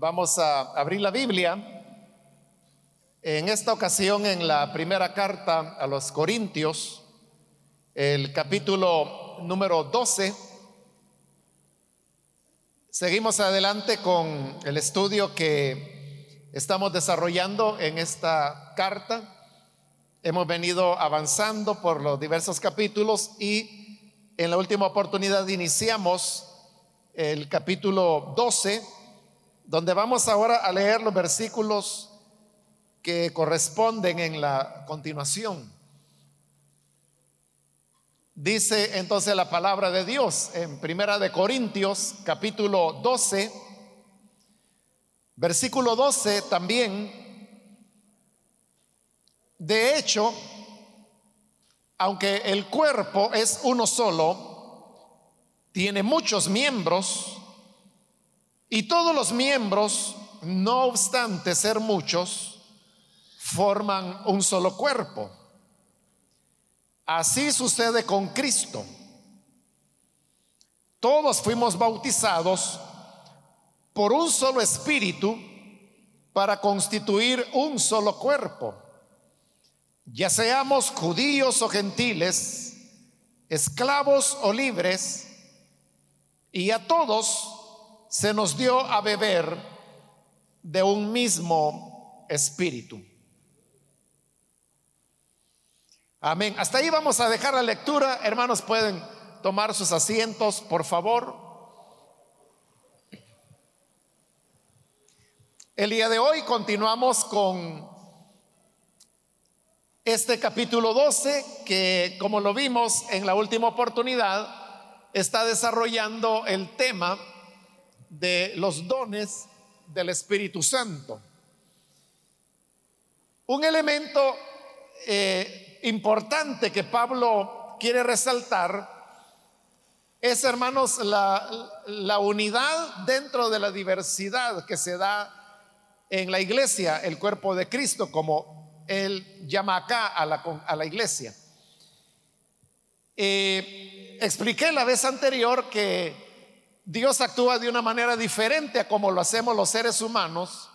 Vamos a abrir la Biblia. En esta ocasión en la primera carta a los Corintios, el capítulo número 12. Seguimos adelante con el estudio que estamos desarrollando en esta carta. Hemos venido avanzando por los diversos capítulos y en la última oportunidad iniciamos el capítulo 12 donde vamos ahora a leer los versículos que corresponden en la continuación. Dice entonces la palabra de Dios en Primera de Corintios capítulo 12 versículo 12 también de hecho aunque el cuerpo es uno solo tiene muchos miembros y todos los miembros, no obstante ser muchos, forman un solo cuerpo. Así sucede con Cristo. Todos fuimos bautizados por un solo espíritu para constituir un solo cuerpo. Ya seamos judíos o gentiles, esclavos o libres, y a todos se nos dio a beber de un mismo espíritu. Amén. Hasta ahí vamos a dejar la lectura. Hermanos, pueden tomar sus asientos, por favor. El día de hoy continuamos con este capítulo 12 que, como lo vimos en la última oportunidad, está desarrollando el tema de los dones del Espíritu Santo. Un elemento eh, importante que Pablo quiere resaltar es, hermanos, la, unidad dentro de la diversidad que se da en la iglesia, el cuerpo de Cristo, como él llama acá a la, a la iglesia. Eh, expliqué la vez anterior que Dios actúa de una manera diferente a como lo hacemos los seres humanos.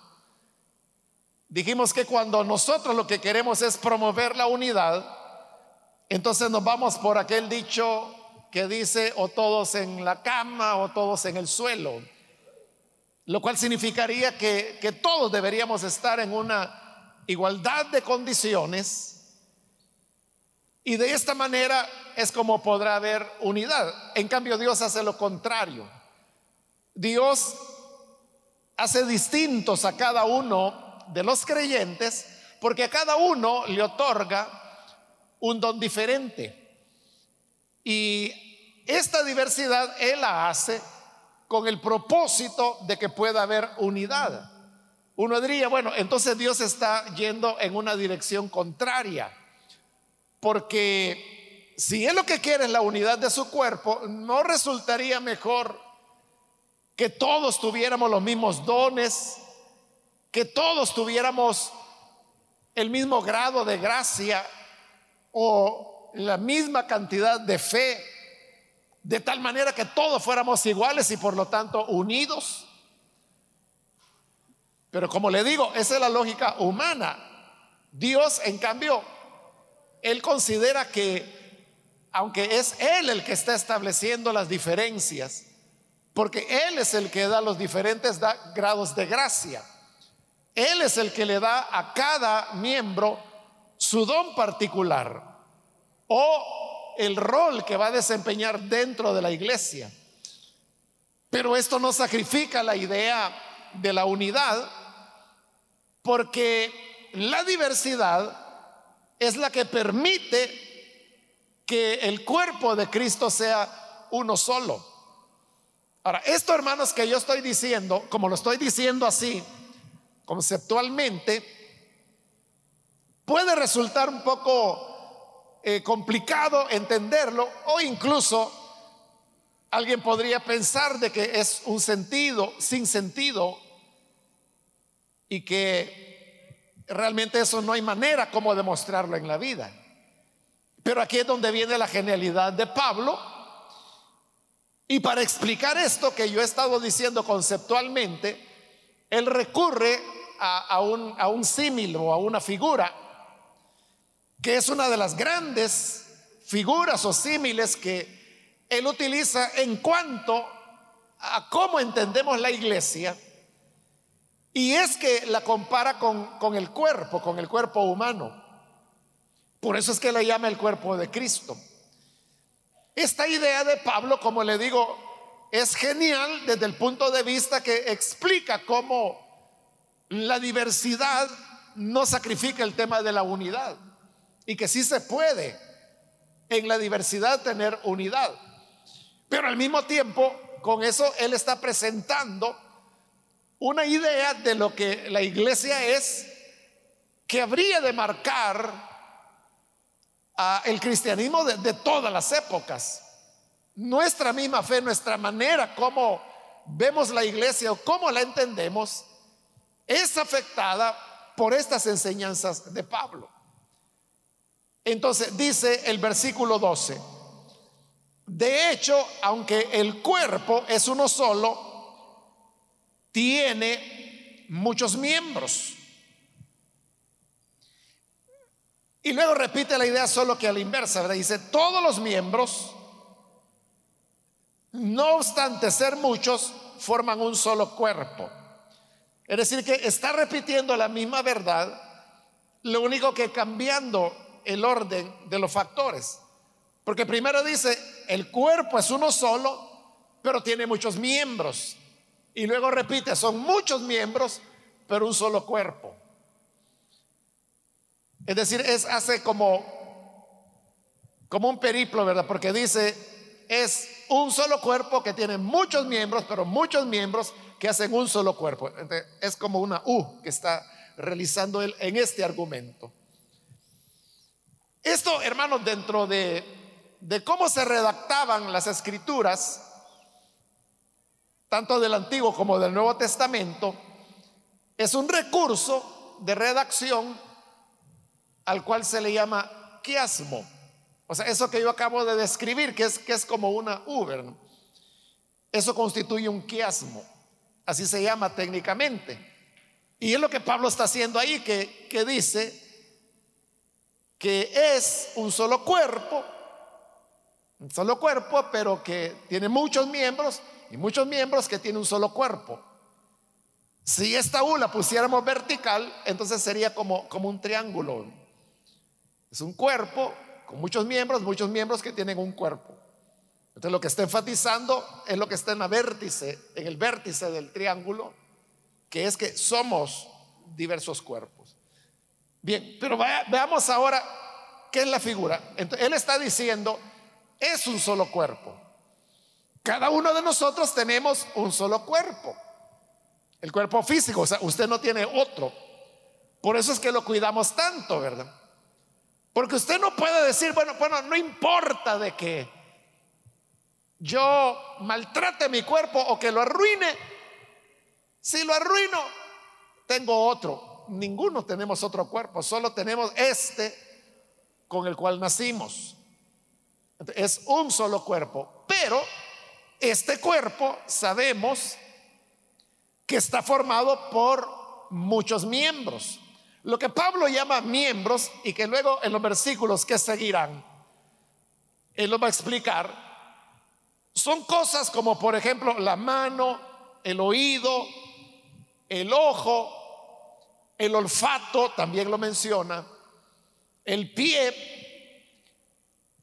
Dijimos que cuando nosotros lo que queremos es promover la unidad, entonces nos vamos por aquel dicho que dice o todos en la cama o todos en el suelo, lo cual significaría que, que todos deberíamos estar en una igualdad de condiciones y de esta manera es como podrá haber unidad. En cambio Dios hace lo contrario. Dios hace distintos a cada uno de los creyentes porque a cada uno le otorga un don diferente. Y esta diversidad Él la hace con el propósito de que pueda haber unidad. Uno diría, bueno, entonces Dios está yendo en una dirección contraria, porque si Él lo que quiere es la unidad de su cuerpo, no resultaría mejor que todos tuviéramos los mismos dones, que todos tuviéramos el mismo grado de gracia o la misma cantidad de fe, de tal manera que todos fuéramos iguales y por lo tanto unidos. Pero como le digo, esa es la lógica humana. Dios, en cambio, Él considera que, aunque es Él el que está estableciendo las diferencias, porque Él es el que da los diferentes grados de gracia. Él es el que le da a cada miembro su don particular o el rol que va a desempeñar dentro de la iglesia. Pero esto no sacrifica la idea de la unidad porque la diversidad es la que permite que el cuerpo de Cristo sea uno solo. Ahora, esto hermanos que yo estoy diciendo, como lo estoy diciendo así, conceptualmente, puede resultar un poco eh, complicado entenderlo o incluso alguien podría pensar de que es un sentido sin sentido y que realmente eso no hay manera como demostrarlo en la vida. Pero aquí es donde viene la genialidad de Pablo y para explicar esto que yo he estado diciendo conceptualmente, él recurre a, un, a un símil o a una figura que es una de las grandes figuras o símiles que él utiliza en cuanto a cómo entendemos la iglesia. Y es que la compara con, con el cuerpo, con el cuerpo humano. Por eso es que la llama el cuerpo de Cristo. Esta idea de Pablo, como le digo, es genial desde el punto de vista que explica cómo la diversidad no sacrifica el tema de la unidad y que sí se puede en la diversidad tener unidad. Pero al mismo tiempo, con eso él está presentando una idea de lo que la iglesia es que habría de marcar el cristianismo de, todas las épocas. Nuestra misma fe, nuestra manera como vemos la iglesia o cómo la entendemos, es afectada por estas enseñanzas de Pablo. Entonces dice el versículo 12, de hecho, aunque el cuerpo es uno solo, tiene muchos miembros. Y luego repite la idea solo que a la inversa. Dice, todos los miembros, no obstante ser muchos, forman un solo cuerpo. Es decir, que está repitiendo la misma verdad, lo único que cambiando el orden de los factores. Porque primero dice, el cuerpo es uno solo, pero tiene muchos miembros. Y luego repite, son muchos miembros, pero un solo cuerpo. Es decir, es hace como, como un periplo, ¿verdad? Porque dice, es un solo cuerpo que tiene muchos miembros, pero muchos miembros que hacen un solo cuerpo. es como una U que está realizando él en este argumento. Esto, hermanos, dentro de, de cómo se redactaban las escrituras, tanto del Antiguo como del Nuevo Testamento, es un recurso de redacción al cual se le llama quiasmo. O sea, eso que yo acabo de describir, que es, que es como una Uber, eso constituye un quiasmo. Así se llama técnicamente. Y es lo que Pablo está haciendo ahí, que, que dice que es un solo cuerpo, un solo cuerpo, pero que tiene muchos miembros y muchos miembros que tiene un solo cuerpo. Si esta U la pusiéramos vertical, entonces sería como, como un triángulo. Es un cuerpo con muchos miembros, muchos miembros que tienen un cuerpo. Entonces lo que está enfatizando es lo que está en la vértice, en el vértice del triángulo, que es que somos diversos cuerpos. Bien, pero veamos ahora qué es la figura. Entonces, él está diciendo, es un solo cuerpo. Cada uno de nosotros tenemos un solo cuerpo. El cuerpo físico, o sea, usted no tiene otro. Por eso es que lo cuidamos tanto, ¿verdad? Porque usted no puede decir, bueno, bueno, no importa de que yo maltrate mi cuerpo o que lo arruine. Si lo arruino, tengo otro. Ninguno tenemos otro cuerpo, solo tenemos este con el cual nacimos. Es un solo cuerpo, pero este cuerpo sabemos que está formado por muchos miembros. Lo que Pablo llama miembros y que luego en los versículos que seguirán, él lo va a explicar, son cosas como por ejemplo la mano, el oído, el ojo, el olfato, también lo menciona, el pie.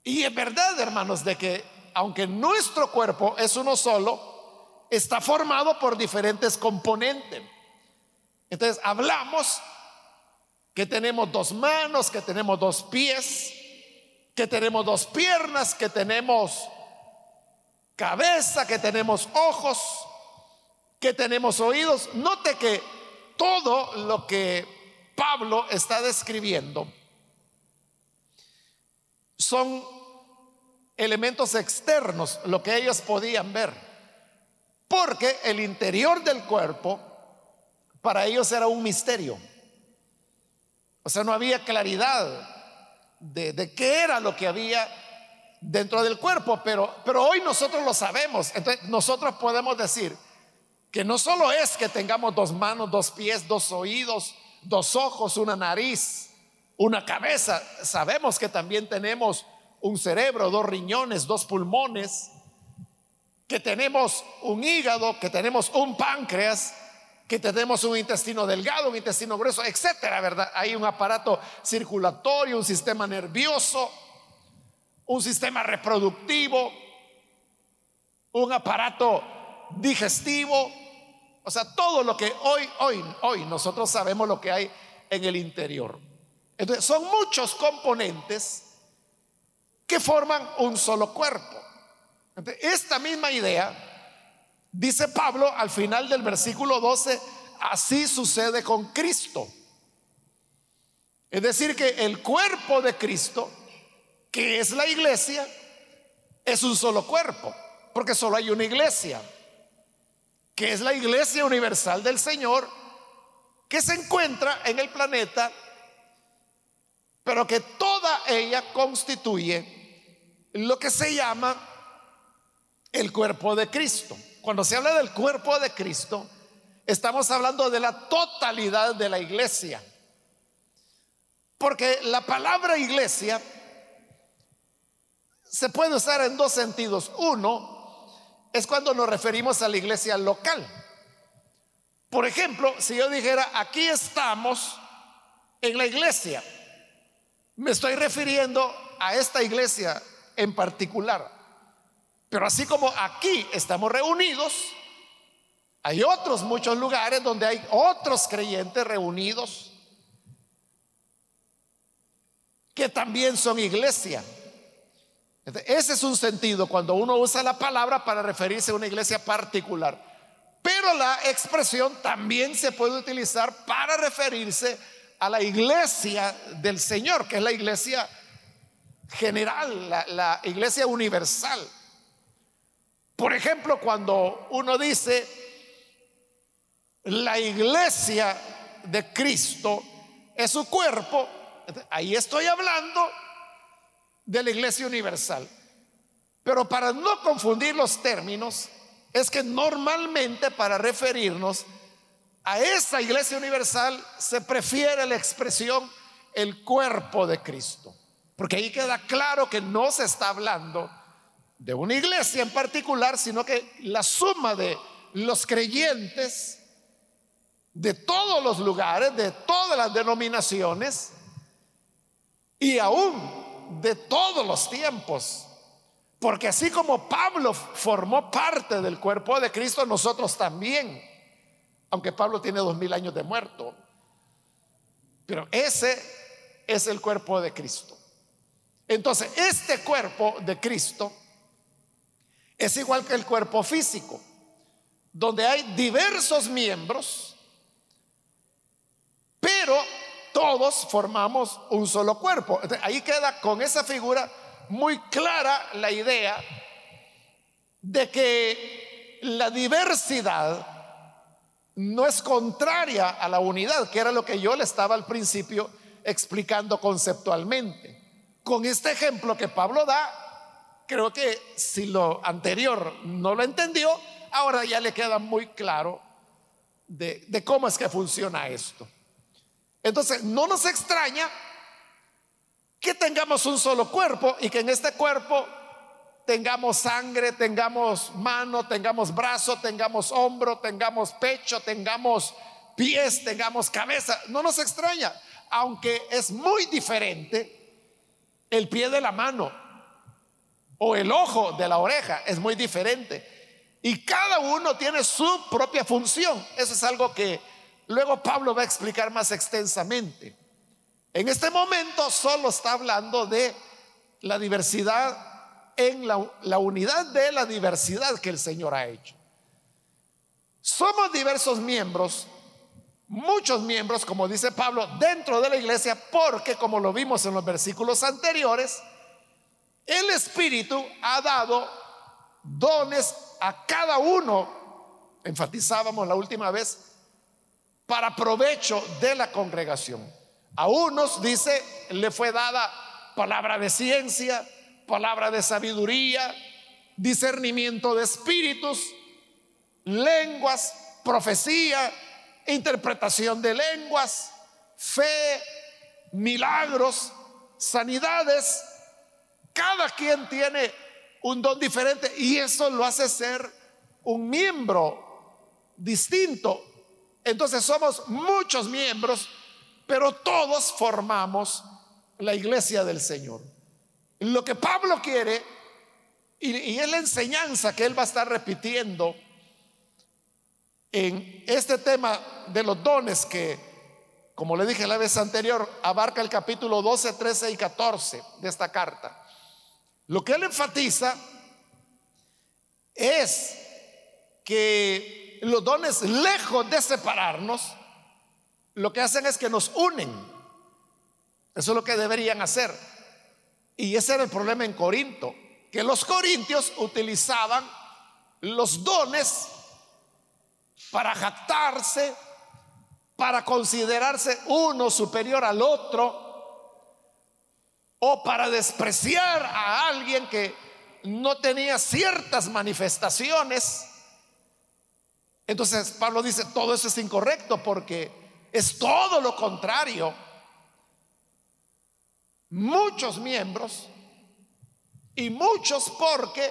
Y es verdad, hermanos, de que aunque nuestro cuerpo es uno solo, está formado por diferentes componentes. Entonces hablamos que tenemos dos manos, que tenemos dos pies, que tenemos dos piernas, que tenemos cabeza, que tenemos ojos, que tenemos oídos. Note que todo lo que Pablo está describiendo son elementos externos, lo que ellos podían ver. Porque el interior del cuerpo para ellos era un misterio. O sea, no había claridad de, qué era lo que había dentro del cuerpo, pero, pero hoy nosotros lo sabemos. Entonces nosotros podemos decir que no solo es que tengamos dos manos, dos pies, dos oídos, dos ojos, una nariz, una cabeza, sabemos que también tenemos un cerebro, dos riñones, dos pulmones, que tenemos un hígado, que tenemos un páncreas, que tenemos un intestino delgado, un intestino grueso, etcétera, ¿verdad? Hay un aparato circulatorio, un sistema nervioso, un sistema reproductivo, un aparato digestivo, o sea, todo lo que hoy, hoy, hoy nosotros sabemos lo que hay en el interior. Entonces, son muchos componentes que forman un solo cuerpo. esta misma idea Dice Pablo al final del versículo 12, así sucede con Cristo. Es decir, que el cuerpo de Cristo, que es la iglesia, es un solo cuerpo, porque solo hay una iglesia, que es la iglesia universal del Señor, que se encuentra en el planeta, pero que toda ella constituye lo que se llama el cuerpo de Cristo. Cuando se habla del cuerpo de Cristo, estamos hablando de la totalidad de la iglesia. Porque la palabra iglesia se puede usar en dos sentidos. Uno es cuando nos referimos a la iglesia local. Por ejemplo, si yo dijera, aquí estamos en la iglesia, me estoy refiriendo a esta iglesia en particular. Pero así como aquí estamos reunidos, hay otros muchos lugares donde hay otros creyentes reunidos que también son iglesia. Ese es un sentido cuando uno usa la palabra para referirse a una iglesia particular. Pero la expresión también se puede utilizar para referirse a la iglesia del Señor, que es la iglesia general, la, iglesia universal. Por ejemplo, cuando uno dice, la iglesia de Cristo es su cuerpo, ahí estoy hablando de la iglesia universal. Pero para no confundir los términos, es que normalmente para referirnos a esa iglesia universal se prefiere la expresión el cuerpo de Cristo. Porque ahí queda claro que no se está hablando de una iglesia en particular, sino que la suma de los creyentes de todos los lugares, de todas las denominaciones y aún de todos los tiempos. Porque así como Pablo formó parte del cuerpo de Cristo, nosotros también, aunque Pablo tiene dos mil años de muerto, pero ese es el cuerpo de Cristo. Entonces, este cuerpo de Cristo es igual que el cuerpo físico, donde hay diversos miembros, pero todos formamos un solo cuerpo. Ahí queda con esa figura muy clara la idea de que la diversidad no es contraria a la unidad, que era lo que yo le estaba al principio explicando conceptualmente. Con este ejemplo que Pablo da, creo que si lo anterior no lo entendió, ahora ya le queda muy claro de, cómo es que funciona esto. Entonces, no nos extraña que tengamos un solo cuerpo y que en este cuerpo tengamos sangre, tengamos mano, tengamos brazo, tengamos hombro, tengamos pecho, tengamos pies, tengamos cabeza. No nos extraña, aunque es muy diferente el pie de la mano o el ojo de la oreja, es muy diferente. Y cada uno tiene su propia función. Eso es algo que luego Pablo va a explicar más extensamente. En este momento solo está hablando de la diversidad en la, la unidad de la diversidad que el Señor ha hecho. Somos diversos miembros, muchos miembros, como dice Pablo, dentro de la iglesia, porque como lo vimos en los versículos anteriores, el Espíritu ha dado dones a cada uno, enfatizábamos la última vez, para provecho de la congregación. A unos, dice, le fue dada palabra de ciencia, palabra de sabiduría, discernimiento de espíritus, lenguas, profecía, interpretación de lenguas, fe, milagros, sanidades. Cada quien tiene un don diferente y eso lo hace ser un miembro distinto. Entonces somos muchos miembros, pero todos formamos la iglesia del Señor. Lo que Pablo quiere, y, es la enseñanza que él va a estar repitiendo en este tema de los dones que, como le dije la vez anterior, abarca el capítulo 12, 13 y 14 de esta carta. Lo que él enfatiza es que los dones, lejos de separarnos, lo que hacen es que nos unen. Eso es lo que deberían hacer. Y ese era el problema en Corinto, que los corintios utilizaban los dones para jactarse, para considerarse uno superior al otro, o para despreciar a alguien que no tenía ciertas manifestaciones. Entonces Pablo dice, todo eso es incorrecto porque es todo lo contrario. Muchos miembros y muchos porque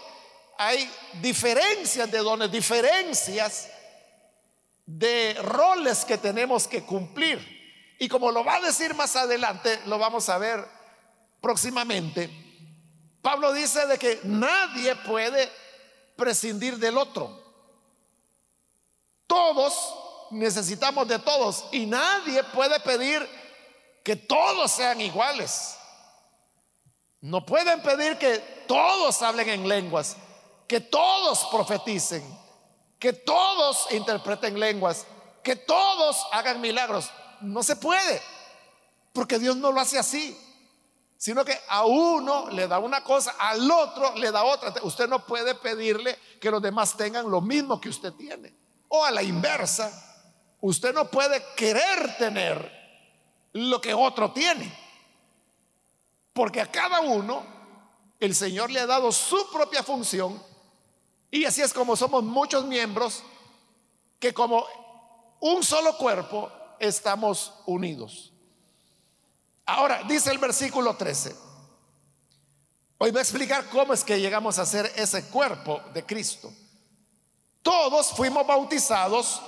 hay diferencias de dones, diferencias de roles que tenemos que cumplir. Y como lo va a decir más adelante, lo vamos a ver próximamente, Pablo dice de que nadie puede prescindir del otro. Todos necesitamos de todos y nadie puede pedir que todos sean iguales. No pueden pedir que todos hablen en lenguas, que todos profeticen, que todos interpreten lenguas, que todos hagan milagros. No se puede, porque Dios no lo hace así sino que a uno le da una cosa, al otro le da otra. Usted no puede pedirle que los demás tengan lo mismo que usted tiene. O a la inversa, usted no puede querer tener lo que otro tiene. Porque a cada uno el Señor le ha dado su propia función y así es como somos muchos miembros que como un solo cuerpo estamos unidos. Ahora, dice el versículo 13. Hoy voy a explicar cómo es que llegamos a ser ese cuerpo de Cristo. Todos fuimos bautizados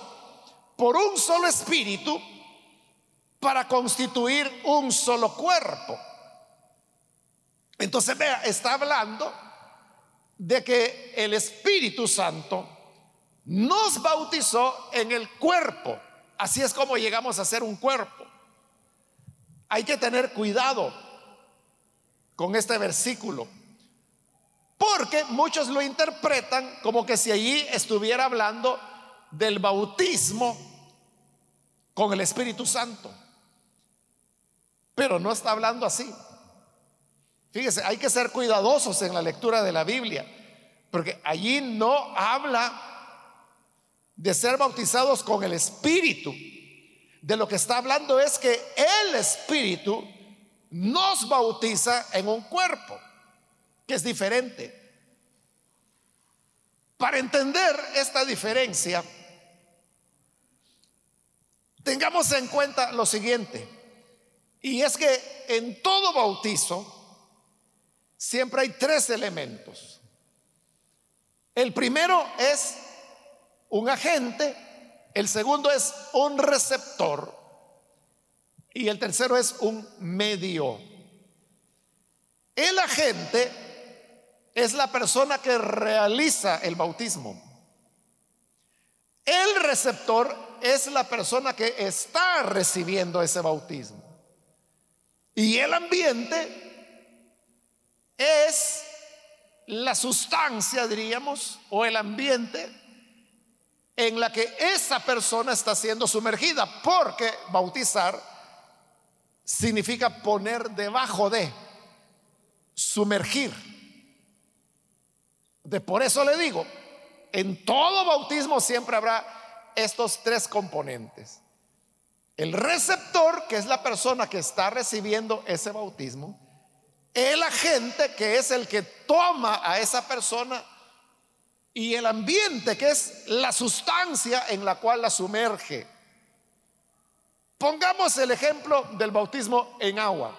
por un solo espíritu para constituir un solo cuerpo. Entonces, vea, está hablando de que el Espíritu Santo nos bautizó en el cuerpo. Así es como llegamos a ser un cuerpo. Hay que tener cuidado con este versículo, porque muchos lo interpretan como que si allí estuviera hablando del bautismo con el Espíritu Santo. Pero no está hablando así. Fíjese, hay que ser cuidadosos en la lectura de la Biblia, porque allí no habla de ser bautizados con el Espíritu, de lo que está hablando es que el Espíritu nos bautiza en un cuerpo, que es diferente. Para entender esta diferencia, tengamos en cuenta lo siguiente, y es que en todo bautizo siempre hay tres elementos. El primero es un agente el segundo es un receptor. Y el tercero es un medio. El agente es la persona que realiza el bautismo. El receptor es la persona que está recibiendo ese bautismo. Y el ambiente es la sustancia, diríamos, o el ambiente en la que esa persona está siendo sumergida, porque bautizar significa poner debajo de, sumergir. De por eso le digo, en todo bautismo siempre habrá estos tres componentes. El receptor, que es la persona que está recibiendo ese bautismo, el agente, que es el que toma a esa persona y el ambiente, que es la sustancia en la cual la sumerge. Pongamos el ejemplo del bautismo en agua.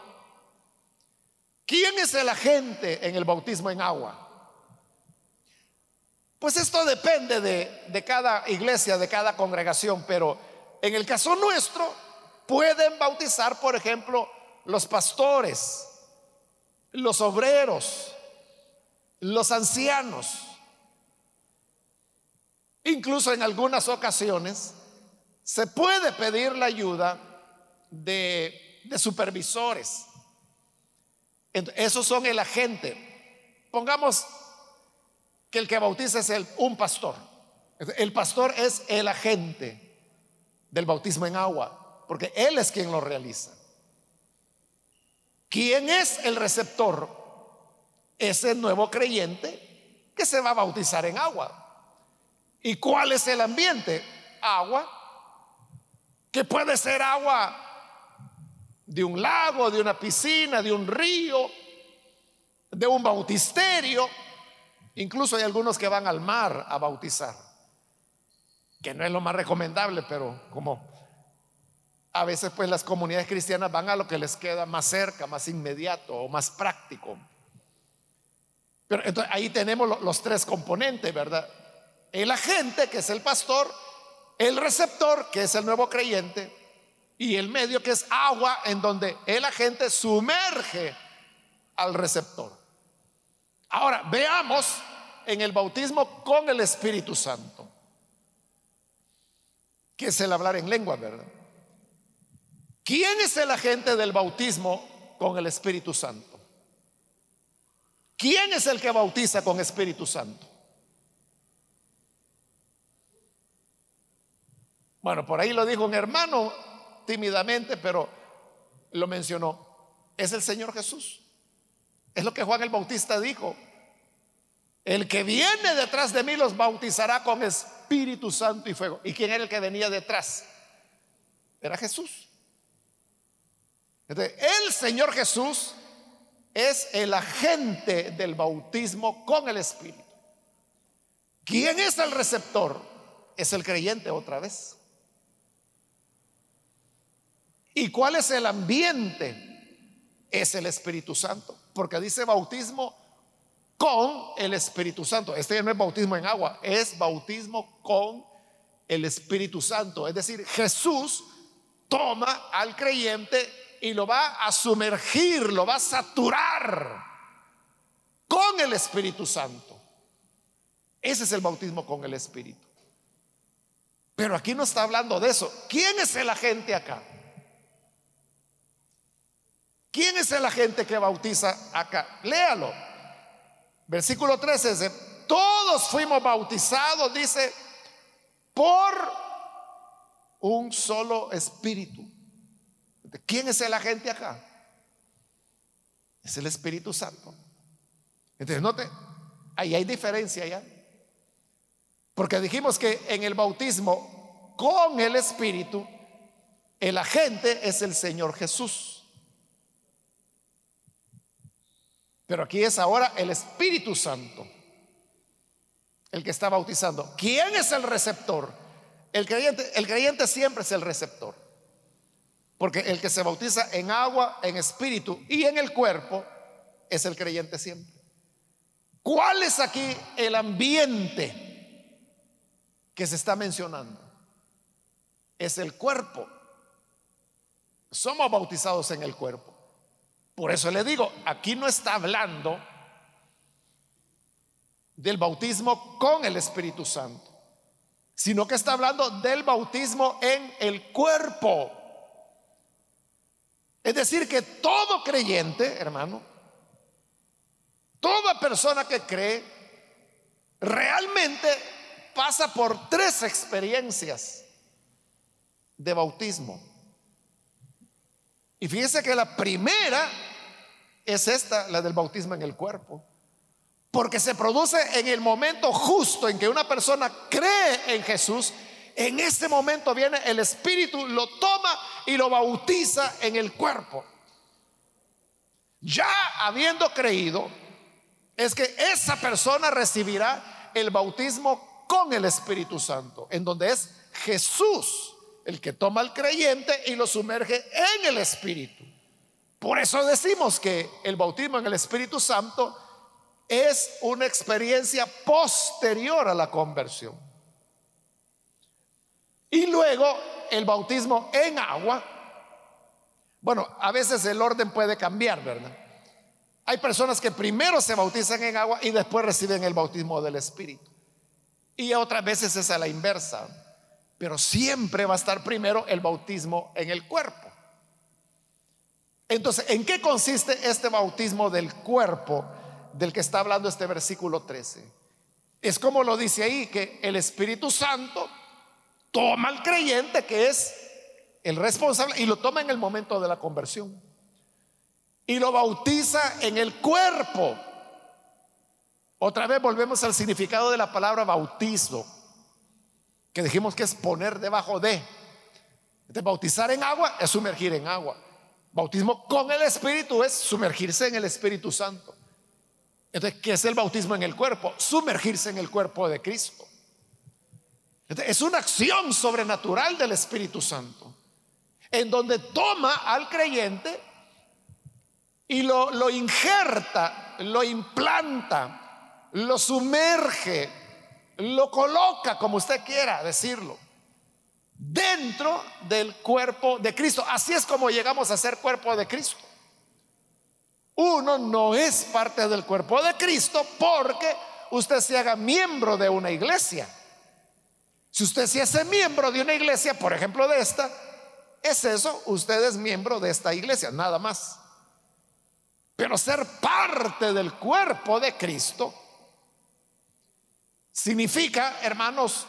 ¿Quién es el agente en el bautismo en agua? Pues esto depende de, de, cada iglesia, de cada congregación, pero en el caso nuestro pueden bautizar, por ejemplo, los pastores, los obreros, los ancianos. Incluso en algunas ocasiones se puede pedir la ayuda de, supervisores. Esos son el agente. Pongamos que el que bautiza es un pastor. El pastor es el agente del bautismo en agua, porque él es quien lo realiza. ¿Quién es el receptor? Es el nuevo creyente que se va a bautizar en agua. ¿Y cuál es el ambiente? Agua, que puede ser agua de un lago, de una piscina, de un río, de un bautisterio. Incluso hay algunos que van al mar a bautizar, que no es lo más recomendable, pero como a veces pues las comunidades cristianas van a lo que les queda más cerca, más inmediato o más práctico. Pero entonces, ahí tenemos los tres componentes, ¿verdad? El agente, que es el pastor, el receptor, que es el nuevo creyente, y el medio, que es agua, en donde el agente sumerge al receptor. Ahora, veamos en el bautismo con el Espíritu Santo, que es el hablar en lengua, ¿verdad? ¿Quién es el agente del bautismo con el Espíritu Santo? ¿Quién es el que bautiza con Espíritu Santo? Bueno, por ahí lo dijo un hermano tímidamente, pero lo mencionó. Es el Señor Jesús. Es lo que Juan el Bautista dijo. El que viene detrás de mí los bautizará con Espíritu Santo y fuego. ¿Y quién era el que venía detrás? Era Jesús el Señor Jesús es el agente del bautismo con el Espíritu. ¿Quién es el receptor? Es el creyente otra vez. ¿Y cuál es el ambiente? Es el Espíritu Santo. Porque dice bautismo con el Espíritu Santo. Este no es bautismo en agua, es bautismo con el Espíritu Santo. Es decir, Jesús toma al creyente y lo va a sumergir, lo va a saturar con el Espíritu Santo. Ese es el bautismo con el Espíritu. Pero aquí no está hablando de eso. ¿Quién es el agente acá? ¿Quién es el agente que bautiza acá? Léalo. Versículo 13 dice, todos fuimos bautizados, dice, por un solo espíritu. ¿Quién es el agente acá? Es el Espíritu Santo. Entonces, note, ahí hay diferencia ya. Porque dijimos que en el bautismo con el Espíritu, el agente es el Señor Jesús. Pero aquí es ahora el Espíritu Santo el que está bautizando. ¿Quién es el receptor? El creyente, el creyente siempre es el receptor. Porque el que se bautiza en agua, en espíritu y en el cuerpo es el creyente siempre. ¿Cuál es aquí el ambiente que se está mencionando? Es el cuerpo. Somos bautizados en el cuerpo. Por eso le digo, aquí no está hablando del bautismo con el Espíritu Santo, sino que está hablando del bautismo en el cuerpo. Es decir, que todo creyente, hermano, toda persona que cree, realmente pasa por tres experiencias de bautismo. Y fíjese que la primera es esta, la del bautismo en el cuerpo. Porque se produce en el momento justo en que una persona cree en Jesús en ese momento viene el Espíritu, lo toma y lo bautiza en el cuerpo. Ya habiendo creído, es que esa persona recibirá el bautismo con el Espíritu Santo, en donde es Jesús el que toma al creyente y lo sumerge en el Espíritu. Por eso decimos que el bautismo en el Espíritu Santo es una experiencia posterior a la conversión. Y luego el bautismo en agua. Bueno, a veces el orden puede cambiar, ¿verdad? Hay personas que primero se bautizan en agua y después reciben el bautismo del Espíritu. Y otras veces es a la inversa. Pero siempre va a estar primero el bautismo en el cuerpo. Entonces, ¿en qué consiste este bautismo del cuerpo del que está hablando este versículo 13? Es como lo dice ahí, que el Espíritu Santo toma al creyente que es el responsable y lo toma en el momento de la conversión y lo bautiza en el cuerpo. Otra vez volvemos al significado de la palabra bautizo, que dijimos que es poner debajo de. De bautizar en agua es sumergir en agua. Bautismo con el Espíritu es sumergirse en el Espíritu Santo. Entonces, ¿qué es el bautismo en el cuerpo? Sumergirse en el cuerpo de Cristo. es una acción sobrenatural del Espíritu Santo, en donde toma al creyente y lo, lo injerta, lo implanta, lo sumerge, lo coloca, como usted quiera decirlo, dentro del cuerpo de Cristo. Así es como llegamos a ser cuerpo de Cristo. Uno no es parte del cuerpo de Cristo porque usted se haga miembro de una iglesia. Si usted se hace miembro de una iglesia, por ejemplo de esta, es eso, usted es miembro de esta iglesia, nada más. Pero ser parte del cuerpo de Cristo significa, hermanos,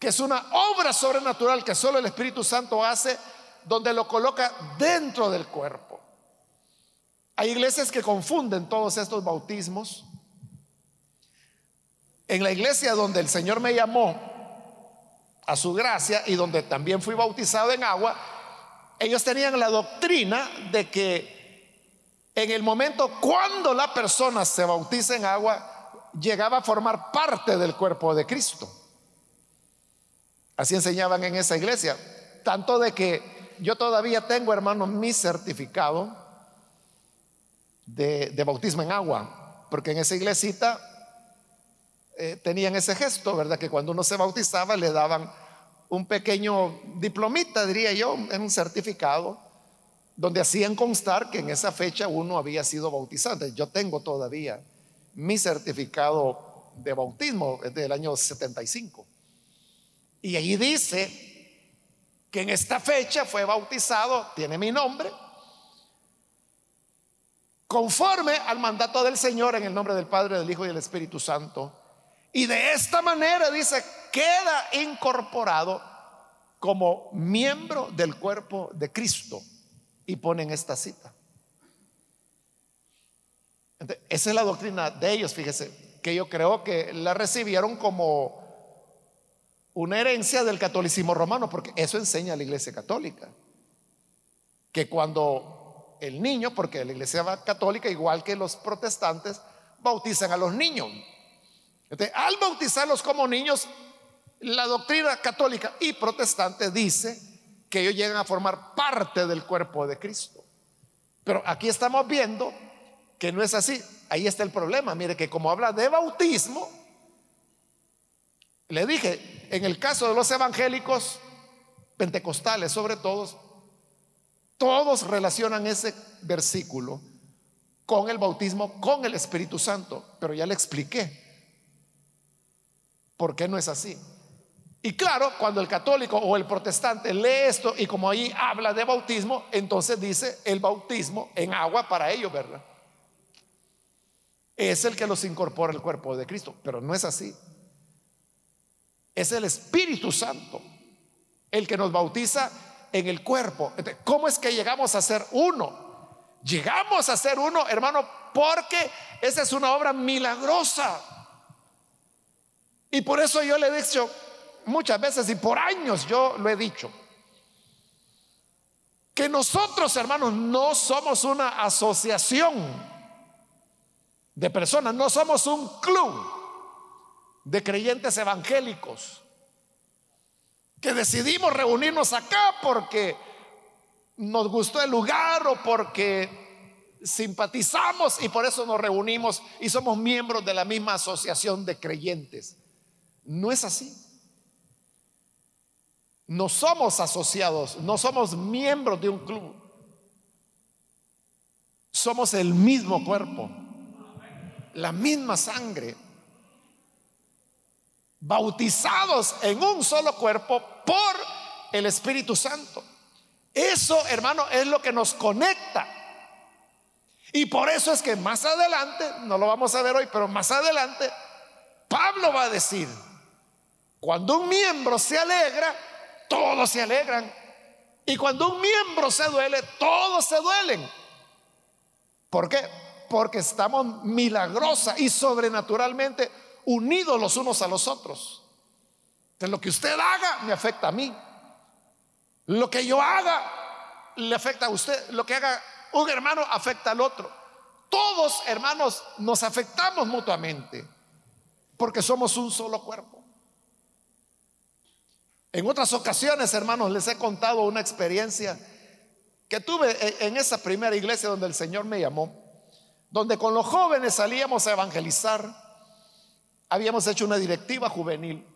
que es una obra sobrenatural que solo el Espíritu Santo hace, donde lo coloca dentro del cuerpo. Hay iglesias que confunden todos estos bautismos. En la iglesia donde el Señor me llamó a su gracia y donde también fui bautizado en agua, ellos tenían la doctrina de que en el momento cuando la persona se bautiza en agua, llegaba a formar parte del cuerpo de Cristo. Así enseñaban en esa iglesia. Tanto de que yo todavía tengo, hermano, mi certificado de, bautismo en agua. Porque en esa iglesita eh, tenían ese gesto, ¿verdad? Que cuando uno se bautizaba le daban un pequeño diplomita, diría yo, en un certificado, donde hacían constar que en esa fecha uno había sido bautizado. Yo tengo todavía mi certificado de bautismo, es del año 75. Y ahí dice que en esta fecha fue bautizado, tiene mi nombre, conforme al mandato del Señor en el nombre del Padre, del Hijo y del Espíritu Santo. Y de esta manera, dice, queda incorporado como miembro del cuerpo de Cristo. Y ponen esta cita. esa es la doctrina de ellos, fíjese, que yo creo que la recibieron como una herencia del catolicismo romano, porque eso enseña la iglesia católica. Que cuando el niño, porque la iglesia católica, igual que los protestantes, bautizan a los niños. al bautizarlos como niños, la doctrina católica y protestante dice que ellos llegan a formar parte del cuerpo de Cristo. Pero aquí estamos viendo que no es así. Ahí está el problema. Mire que como habla de bautismo, le dije, en el caso de los evangélicos, pentecostales sobre todo, todos relacionan ese versículo con el bautismo, con el Espíritu Santo, pero ya le expliqué por qué no es así. Y claro, cuando el católico o el protestante lee esto y como ahí habla de bautismo, entonces dice el bautismo en agua para ellos, ¿verdad? Es el que los incorpora al cuerpo de Cristo, pero no es así. Es el Espíritu Santo el que nos bautiza en el cuerpo. ¿Cómo es que llegamos a ser uno? Llegamos a ser uno, hermano, porque esa es una obra milagrosa. Y por eso yo le he dicho muchas veces y por años yo lo he dicho, que nosotros, hermanos, no somos una asociación de personas, no somos un club de creyentes evangélicos que decidimos reunirnos acá porque nos gustó el lugar o porque simpatizamos y por eso nos reunimos y somos miembros de la misma asociación de creyentes. No es así. No somos asociados, no somos miembros de un club. Somos el mismo cuerpo, la misma sangre, bautizados en un solo cuerpo por el Espíritu Santo. Eso, hermano, es lo que nos conecta. Y por eso es que más adelante, no lo vamos a ver hoy, pero más adelante, Pablo va a decir, cuando un miembro se alegra, todos se alegran. Y cuando un miembro se duele, todos se duelen. ¿Por qué? Porque estamos milagrosa y sobrenaturalmente unidos los unos a los otros. Lo que usted haga me afecta a mí. Lo que yo haga le afecta a usted. Lo que haga un hermano afecta al otro. Todos, hermanos, nos afectamos mutuamente porque somos un solo cuerpo. En otras ocasiones, hermanos, les he contado una experiencia que tuve en esa primera iglesia donde el Señor me llamó, donde con los jóvenes salíamos a evangelizar, habíamos hecho una directiva juvenil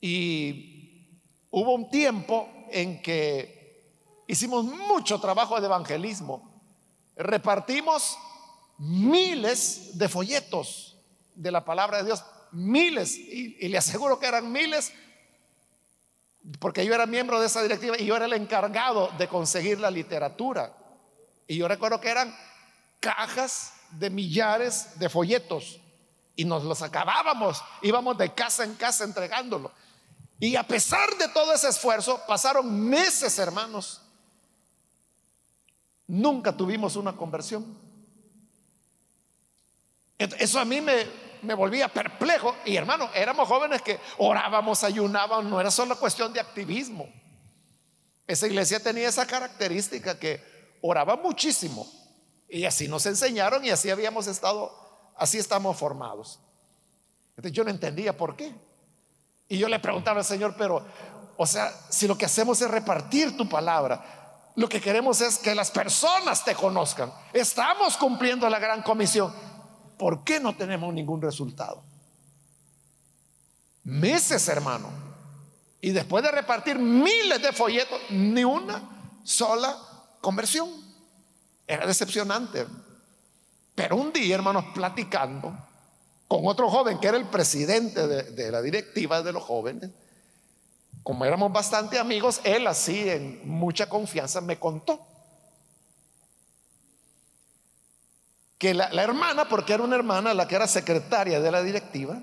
y hubo un tiempo en que hicimos mucho trabajo de evangelismo, repartimos miles de folletos de la palabra de Dios, miles, y, le aseguro que eran miles porque yo era miembro de esa directiva y yo era el encargado de conseguir la literatura. Y yo recuerdo que eran cajas de millares de folletos y nos los acabábamos, íbamos de casa en casa entregándolo. Y a pesar de todo ese esfuerzo, pasaron meses, hermanos. Nunca tuvimos una conversión. Eso a mí me, me volvía perplejo. Y hermano, éramos jóvenes que orábamos, ayunábamos, no era solo cuestión de activismo. Esa iglesia tenía esa característica que oraba muchísimo. Y así nos enseñaron y así habíamos estado, así estamos formados. Yo no entendía por qué. Y yo le preguntaba al Señor, pero, o sea, si lo que hacemos es repartir tu palabra, lo que queremos es que las personas te conozcan. Estamos cumpliendo la gran comisión. ¿por qué no tenemos ningún resultado? Meses, hermano. Y después de repartir miles de folletos, ni una sola conversión. Era decepcionante. Pero un día, hermanos, platicando con otro joven que era el presidente de, de la directiva de los jóvenes, como éramos bastante amigos, él así en mucha confianza me contó que la, hermana, porque era una hermana, la que era secretaria de la directiva,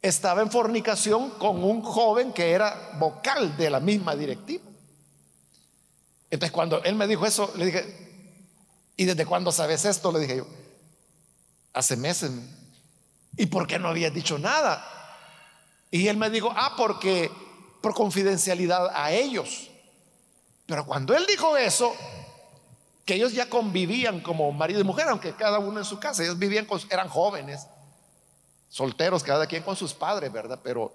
estaba en fornicación con un joven que era vocal de la misma directiva. Entonces cuando él me dijo eso, le dije, ¿y desde cuándo sabes esto? Le dije yo, hace meses. ¿Y por qué no habías dicho nada? Y él me dijo, ah, porque por confidencialidad a ellos. Pero cuando él dijo eso, que ellos ya convivían como marido y mujer, aunque cada uno en su casa, ellos vivían con, eran jóvenes, solteros, cada quien con sus padres, ¿verdad? Pero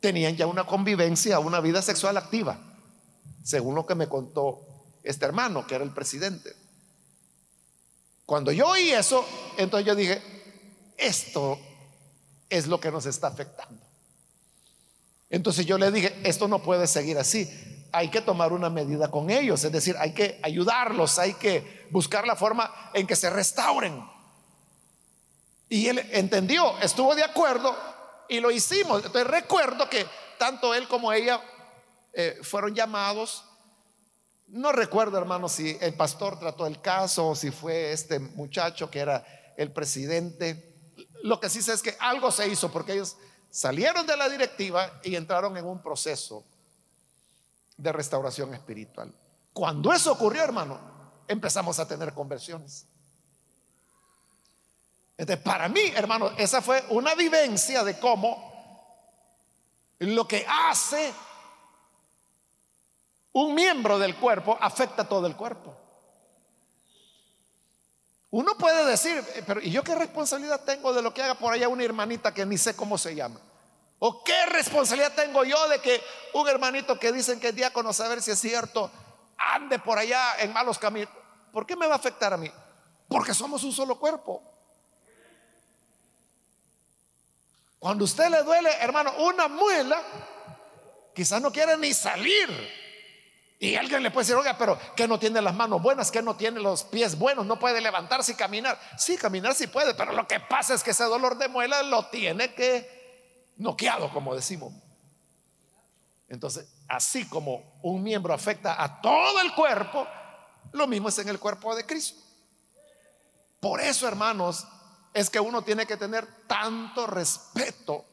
tenían ya una convivencia, una vida sexual activa, según lo que me contó este hermano, que era el presidente. Cuando yo oí eso, entonces yo dije, esto es lo que nos está afectando. Entonces yo le dije, esto no puede seguir así hay que tomar una medida con ellos, es decir, hay que ayudarlos, hay que buscar la forma en que se restauren. Y él entendió, estuvo de acuerdo y lo hicimos. Entonces recuerdo que tanto él como ella eh, fueron llamados. No recuerdo, hermano, si el pastor trató el caso o si fue este muchacho que era el presidente. Lo que sí sé es que algo se hizo porque ellos salieron de la directiva y entraron en un proceso de restauración espiritual. Cuando eso ocurrió, hermano, empezamos a tener conversiones. Entonces, para mí, hermano, esa fue una vivencia de cómo lo que hace un miembro del cuerpo afecta a todo el cuerpo. Uno puede decir, eh, pero ¿y yo qué responsabilidad tengo de lo que haga por allá una hermanita que ni sé cómo se llama? ¿O qué responsabilidad tengo yo de que un hermanito que dicen que es diácono, saber si es cierto, ande por allá en malos caminos? ¿Por qué me va a afectar a mí? Porque somos un solo cuerpo. Cuando usted le duele, hermano, una muela, quizás no quiere ni salir. Y alguien le puede decir, oiga, pero que no tiene las manos buenas, que no tiene los pies buenos, no puede levantarse y caminar. Sí, caminar sí puede, pero lo que pasa es que ese dolor de muela lo tiene que noqueado, como decimos. Entonces, así como un miembro afecta a todo el cuerpo, lo mismo es en el cuerpo de Cristo. Por eso, hermanos, es que uno tiene que tener tanto respeto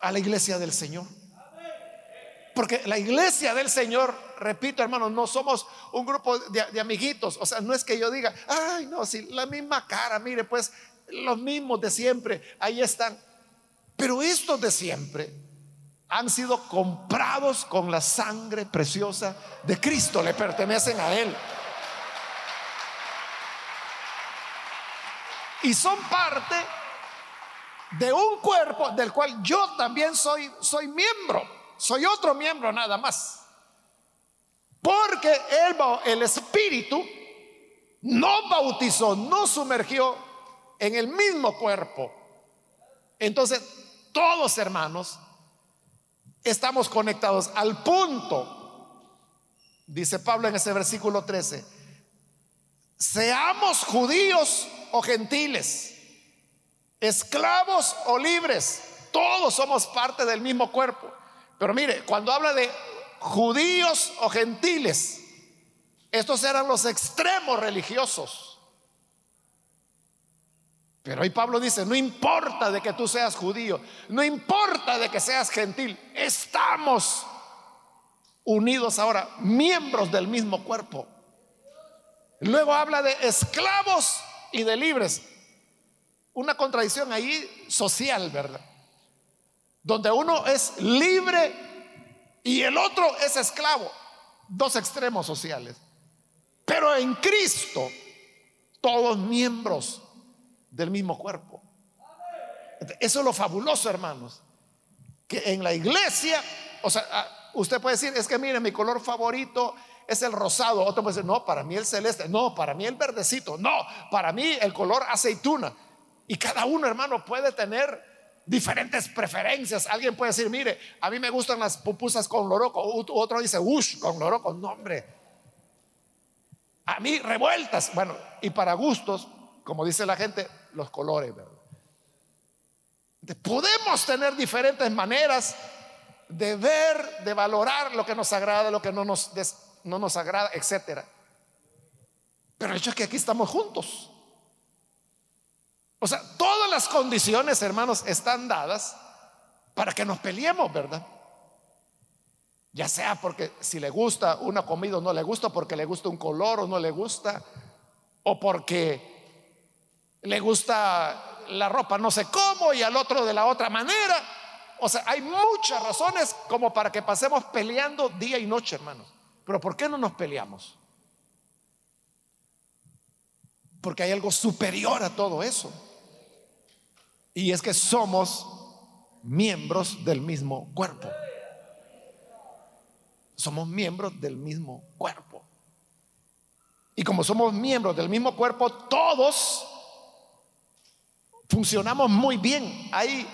a la iglesia del Señor. Porque la iglesia del Señor, repito hermanos, no somos un grupo de, amiguitos. O sea, no es que yo diga, ay, no, si la misma cara, mire, pues los mismos de siempre, ahí están. Pero estos de siempre han sido comprados con la sangre preciosa de Cristo, le pertenecen a Él. Y son parte de un cuerpo del cual yo también soy, soy miembro, soy otro miembro nada más. Porque el, el Espíritu no bautizó, no sumergió en el mismo cuerpo. Entonces, todos hermanos, estamos conectados al punto, dice Pablo en ese versículo 13, seamos judíos o gentiles, esclavos o libres, todos somos parte del mismo cuerpo. Pero mire, cuando habla de judíos o gentiles, estos eran los extremos religiosos. Pero hoy Pablo dice, no importa de que tú seas judío, no importa de que seas gentil, estamos unidos ahora, miembros del mismo cuerpo. Luego habla de esclavos y de libres. Una contradicción ahí social, ¿verdad? Donde uno es libre y el otro es esclavo. Dos extremos sociales. Pero en Cristo, todos miembros del mismo cuerpo. Eso es lo fabuloso, hermanos. Que en la iglesia, o sea, ah, usted puede decir, es que mire, mi color favorito es el rosado. Otro puede decir, no, para mí el celeste. No, para mí el verdecito. No, para mí el color aceituna. Y cada uno, hermano, puede tener diferentes preferencias. Alguien puede decir, mire, a mí me gustan las pupusas con loroco. Otro dice, ush, con loroco. No, hombre. A mí revueltas. Bueno, y para gustos, como dice la gente, los colores, Podemos tener diferentes maneras de ver, de valorar lo que nos agrada, lo que no nos, no nos agrada, etcétera. Pero el hecho es que aquí estamos juntos. O sea, todas las condiciones, hermanos, están dadas para que nos peleemos, ¿verdad? Ya sea porque si le gusta una comida o no le gusta, porque le gusta un color o no le gusta, o porque le gusta la ropa no sé cómo y al otro de la otra manera. O sea, hay muchas razones como para que pasemos peleando día y noche, hermanos. Pero ¿por qué no nos peleamos? Porque hay algo superior a todo eso. Y es que somos miembros del mismo cuerpo. Somos miembros del mismo cuerpo. Y como somos miembros del mismo cuerpo, todos funcionamos muy bien. Hay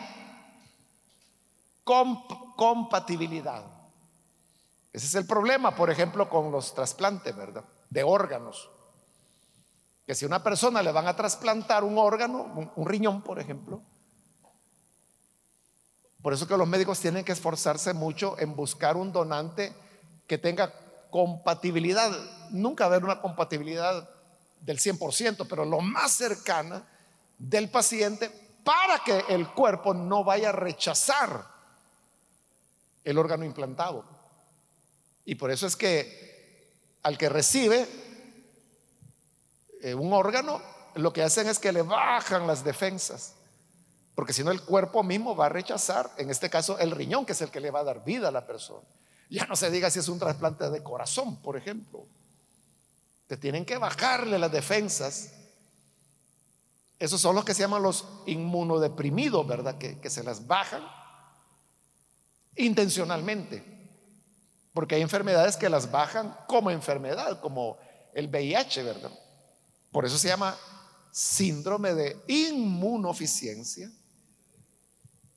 compatibilidad. Ese es el problema, por ejemplo, con los trasplantes, ¿verdad? De órganos. Que si a una persona le van a trasplantar un órgano, un, riñón, por ejemplo, por eso que los médicos tienen que esforzarse mucho en buscar un donante que tenga compatibilidad. Nunca haber una compatibilidad del 100%, pero lo más cercana del paciente para que el cuerpo no vaya a rechazar el órgano implantado. Y por eso es que al que recibe eh, un órgano, lo que hacen es que le bajan las defensas. Porque si no, el cuerpo mismo va a rechazar, en este caso, el riñón, que es el que le va a dar vida a la persona. Ya no se diga si es un trasplante de corazón, por ejemplo. Te tienen que bajarle las defensas Esos son los que se llaman los inmunodeprimidos, ¿verdad? Que, que se las bajan intencionalmente. Porque hay enfermedades que las bajan como enfermedad, como el VIH, ¿verdad? Por eso se llama síndrome de inmunoficiencia.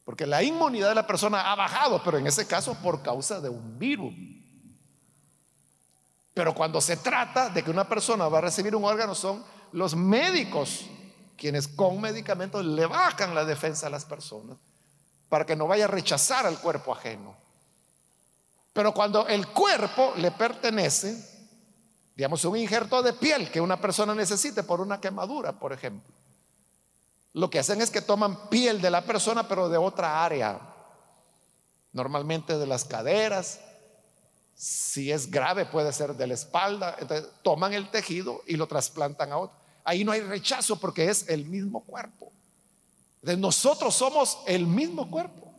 Porque la inmunidad de la persona ha bajado, pero en ese caso por causa de un virus. Pero cuando se trata de que una persona va a recibir un órgano, son los médicos quienes con medicamentos le bajan la defensa a las personas para que no vaya a rechazar al cuerpo ajeno. Pero cuando el cuerpo le pertenece, digamos, un injerto de piel que una persona necesite por una quemadura, por ejemplo, lo que hacen es que toman piel de la persona, pero de otra área, normalmente de las caderas, si es grave puede ser de la espalda, entonces toman el tejido y lo trasplantan a otro. Ahí no hay rechazo porque es el mismo cuerpo. Nosotros somos el mismo cuerpo.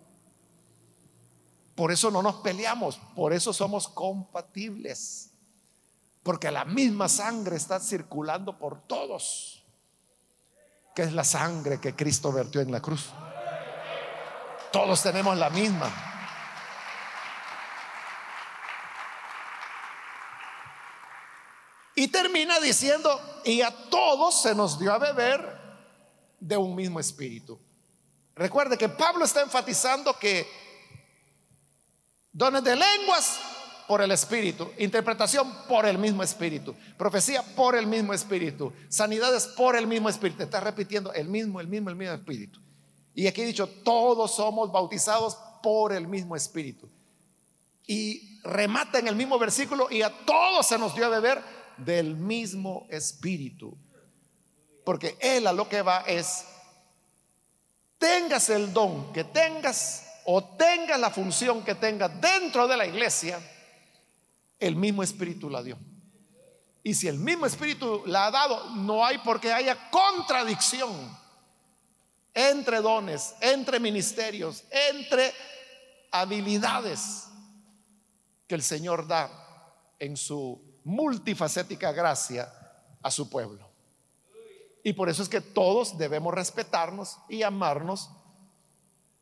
Por eso no nos peleamos, por eso somos compatibles. Porque la misma sangre está circulando por todos, es la sangre que Cristo vertió en la cruz. Todos tenemos la misma. Y termina diciendo, y a todos se nos dio a beber de un mismo espíritu. Recuerde que Pablo está enfatizando que dones de lenguas por el espíritu, interpretación por el mismo espíritu, profecía por el mismo espíritu, sanidades por el mismo espíritu. Está repitiendo el mismo, el mismo, el mismo espíritu. Y aquí he dicho, todos somos bautizados por el mismo espíritu. Y remata en el mismo versículo y a todos se nos dio a beber del mismo espíritu. Porque Él a lo que va es, tengas el don que tengas o tengas la función que tengas dentro de la iglesia, el mismo espíritu la dio. Y si el mismo espíritu la ha dado, no hay por qué haya contradicción entre dones, entre ministerios, entre habilidades que el Señor da en su multifacética gracia a su pueblo. Y por eso es que todos debemos respetarnos y amarnos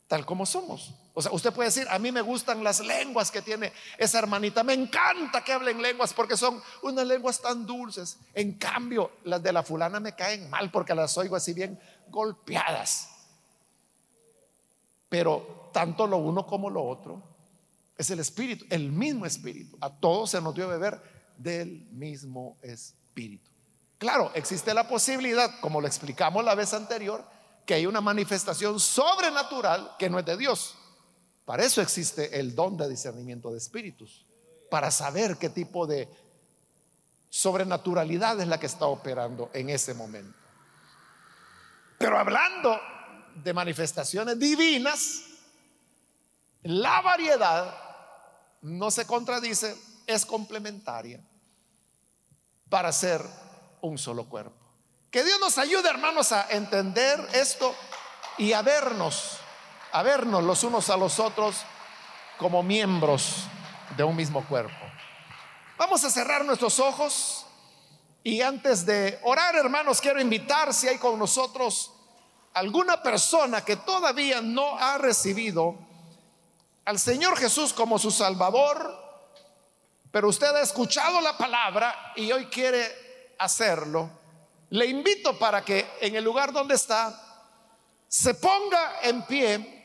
tal como somos. O sea, usted puede decir, a mí me gustan las lenguas que tiene esa hermanita, me encanta que hablen lenguas porque son unas lenguas tan dulces. En cambio, las de la fulana me caen mal porque las oigo así bien golpeadas. Pero tanto lo uno como lo otro es el espíritu, el mismo espíritu. A todos se nos dio beber del mismo espíritu. Claro, existe la posibilidad, como lo explicamos la vez anterior, que hay una manifestación sobrenatural que no es de Dios. Para eso existe el don de discernimiento de espíritus, para saber qué tipo de sobrenaturalidad es la que está operando en ese momento. Pero hablando de manifestaciones divinas, la variedad no se contradice, es complementaria para ser un solo cuerpo. Que Dios nos ayude, hermanos, a entender esto y a vernos, a vernos los unos a los otros como miembros de un mismo cuerpo. Vamos a cerrar nuestros ojos y antes de orar, hermanos, quiero invitar si hay con nosotros alguna persona que todavía no ha recibido al Señor Jesús como su Salvador, pero usted ha escuchado la palabra y hoy quiere hacerlo, le invito para que en el lugar donde está se ponga en pie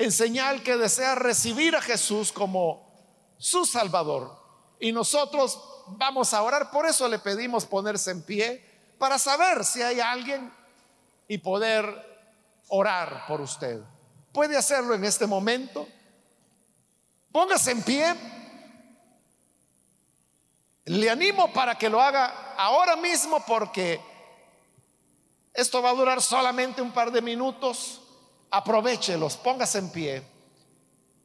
en señal que desea recibir a Jesús como su Salvador. Y nosotros vamos a orar, por eso le pedimos ponerse en pie para saber si hay alguien y poder orar por usted. Puede hacerlo en este momento. Póngase en pie. Le animo para que lo haga ahora mismo porque esto va a durar solamente un par de minutos. Aprovechelos, póngase en pie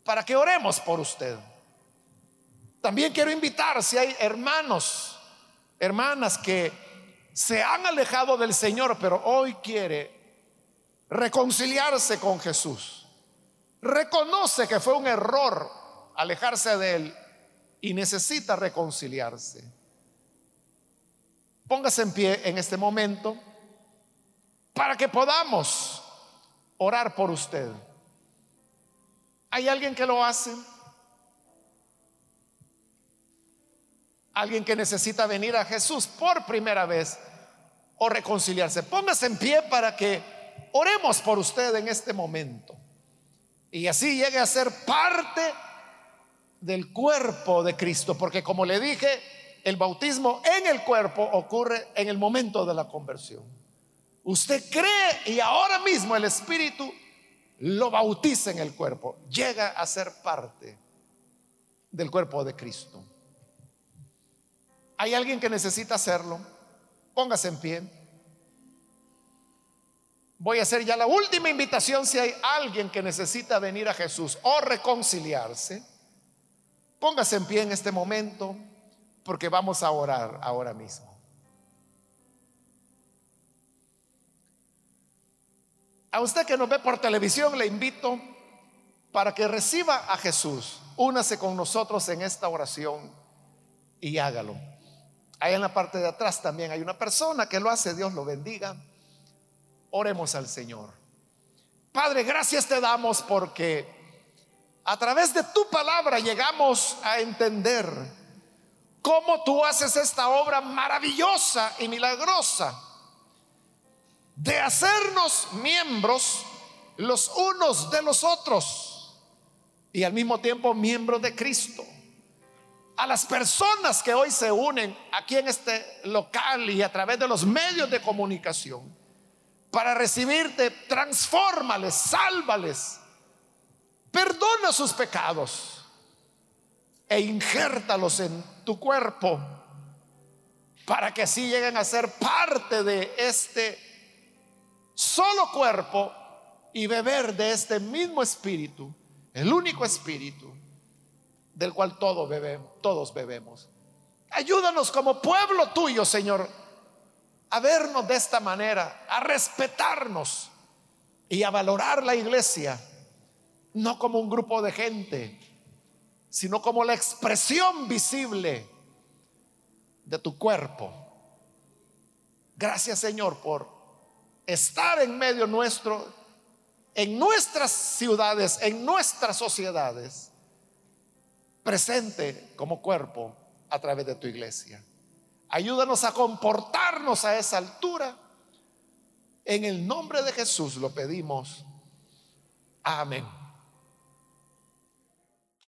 para que oremos por usted. También quiero invitar si hay hermanos, hermanas que se han alejado del Señor, pero hoy quiere reconciliarse con Jesús. Reconoce que fue un error alejarse de Él y necesita reconciliarse. Póngase en pie en este momento para que podamos orar por usted. ¿Hay alguien que lo hace? Alguien que necesita venir a Jesús por primera vez o reconciliarse. Póngase en pie para que oremos por usted en este momento. Y así llegue a ser parte del cuerpo de Cristo. Porque como le dije, el bautismo en el cuerpo ocurre en el momento de la conversión. Usted cree y ahora mismo el Espíritu lo bautiza en el cuerpo. Llega a ser parte del cuerpo de Cristo. ¿Hay alguien que necesita hacerlo? Póngase en pie. Voy a hacer ya la última invitación si hay alguien que necesita venir a Jesús o reconciliarse. Póngase en pie en este momento porque vamos a orar ahora mismo. A usted que nos ve por televisión le invito para que reciba a Jesús. Únase con nosotros en esta oración y hágalo. Ahí en la parte de atrás también hay una persona que lo hace, Dios lo bendiga. Oremos al Señor. Padre, gracias te damos porque a través de tu palabra llegamos a entender cómo tú haces esta obra maravillosa y milagrosa de hacernos miembros los unos de los otros y al mismo tiempo miembros de Cristo. A las personas que hoy se unen aquí en este local y a través de los medios de comunicación para recibirte, transfórmales, sálvales, perdona sus pecados e injértalos en tu cuerpo para que así lleguen a ser parte de este solo cuerpo y beber de este mismo espíritu, el único espíritu del cual todos bebemos, todos bebemos. Ayúdanos como pueblo tuyo, Señor, a vernos de esta manera, a respetarnos y a valorar la iglesia, no como un grupo de gente, sino como la expresión visible de tu cuerpo. Gracias, Señor, por estar en medio nuestro, en nuestras ciudades, en nuestras sociedades presente como cuerpo a través de tu iglesia. Ayúdanos a comportarnos a esa altura. En el nombre de Jesús lo pedimos. Amén.